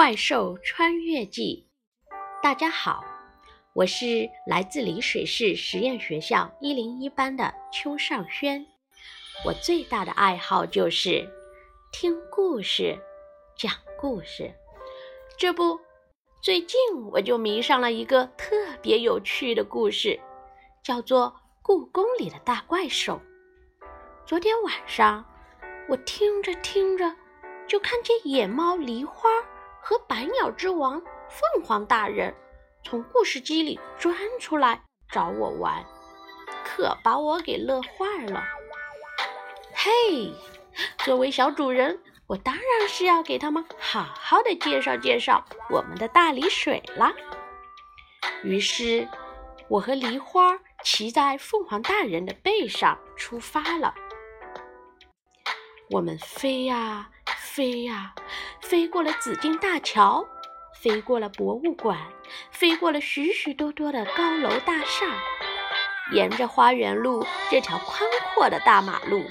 怪兽穿越记》，大家好，我是来自丽水市实验学校一零一班的邱尚轩。我最大的爱好就是听故事、讲故事。这不，最近我就迷上了一个特别有趣的故事，叫做《故宫里的大怪兽》。昨天晚上，我听着听着，就看见野猫梨花。和百鸟之王凤凰大人从故事机里钻出来找我玩，可把我给乐坏了。嘿，作为小主人，我当然是要给他们好好的介绍介绍我们的大梨水啦。于是，我和梨花骑在凤凰大人的背上出发了。我们飞呀。飞呀，飞过了紫金大桥，飞过了博物馆，飞过了许许多多的高楼大厦，沿着花园路这条宽阔的大马路，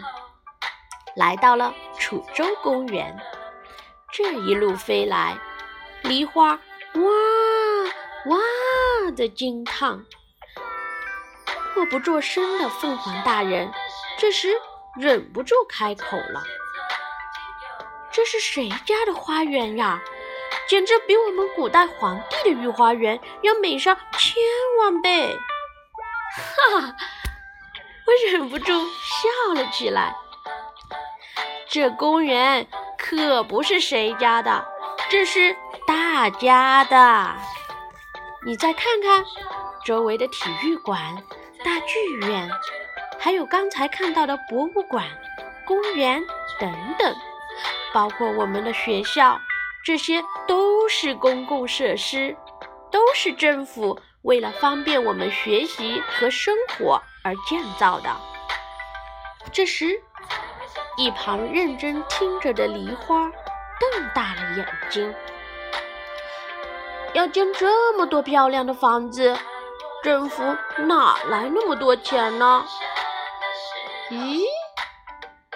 来到了楚州公园。这一路飞来，梨花哇哇的惊叹，默不作声的凤凰大人这时忍不住开口了。这是谁家的花园呀？简直比我们古代皇帝的御花园要美上千万倍！哈哈，我忍不住笑了起来。这公园可不是谁家的，这是大家的。你再看看周围的体育馆、大剧院，还有刚才看到的博物馆、公园等等。包括我们的学校，这些都是公共设施，都是政府为了方便我们学习和生活而建造的。这时，一旁认真听着的梨花瞪大了眼睛：“要建这么多漂亮的房子，政府哪来那么多钱呢？”咦，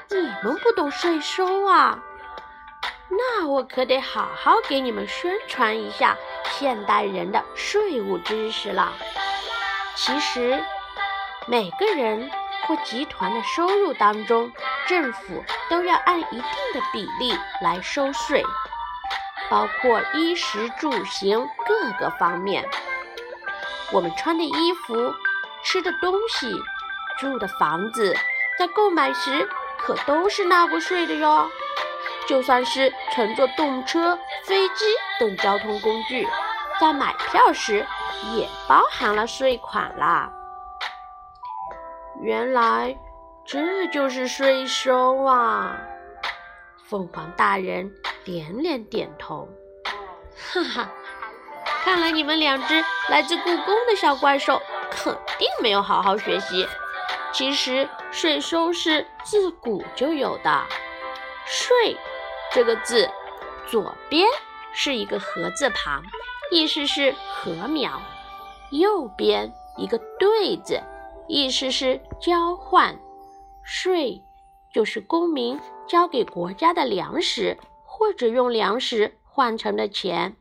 你们不懂税收啊？那我可得好好给你们宣传一下现代人的税务知识了。其实，每个人或集团的收入当中，政府都要按一定的比例来收税，包括衣食住行各个方面。我们穿的衣服、吃的东西、住的房子，在购买时可都是纳过税的哟。就算是乘坐动车、飞机等交通工具，在买票时也包含了税款啦。原来这就是税收啊！凤凰大人连连点头。哈哈，看来你们两只来自故宫的小怪兽肯定没有好好学习。其实税收是自古就有的，税。这个字左边是一个禾字旁，意思是禾苗；右边一个对字，意思是交换。税就是公民交给国家的粮食，或者用粮食换成的钱。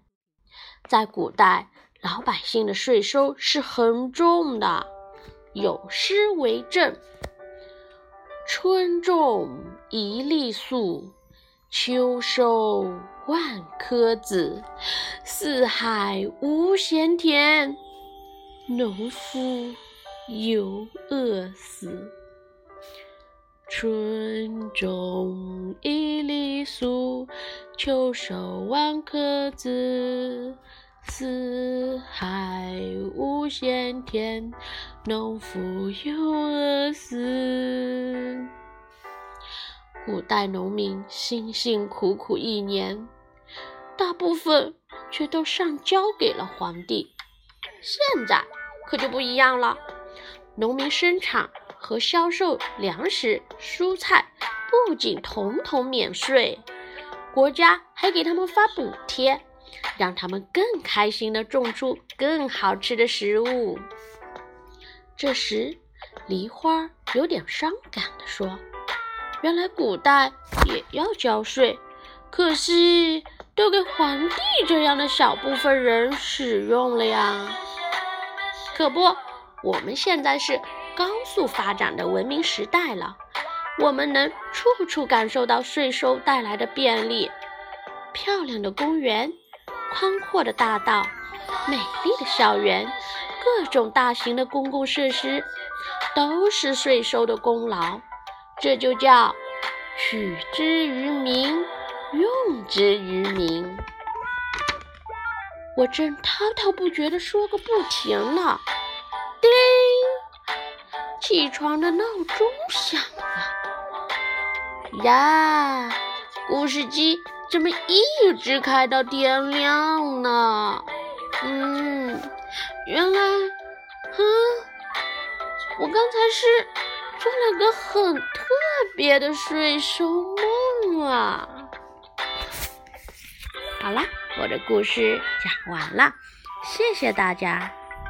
在古代，老百姓的税收是很重的。有诗为证：“春种一粒粟。”秋收万颗子，四海无闲田，农夫犹饿死。春种一粒粟，秋收万颗子，四海无闲田，农夫犹饿死。古代农民辛辛苦苦一年，大部分却都上交给了皇帝。现在可就不一样了，农民生产和销售粮食、蔬菜不仅统统免税，国家还给他们发补贴，让他们更开心地种出更好吃的食物。这时，梨花有点伤感地说。原来古代也要交税，可惜都给皇帝这样的小部分人使用了呀。可不，我们现在是高速发展的文明时代了，我们能处处感受到税收带来的便利。漂亮的公园，宽阔的大道，美丽的校园，各种大型的公共设施，都是税收的功劳。这就叫取之于民，用之于民。我正滔滔不绝地说个不停呢，叮，起床的闹钟响了。呀，故事机怎么一直开到天亮呢？嗯，原来，哼，我刚才是做了个很别的睡收梦啊。好了。我的故事讲完了，谢谢大家。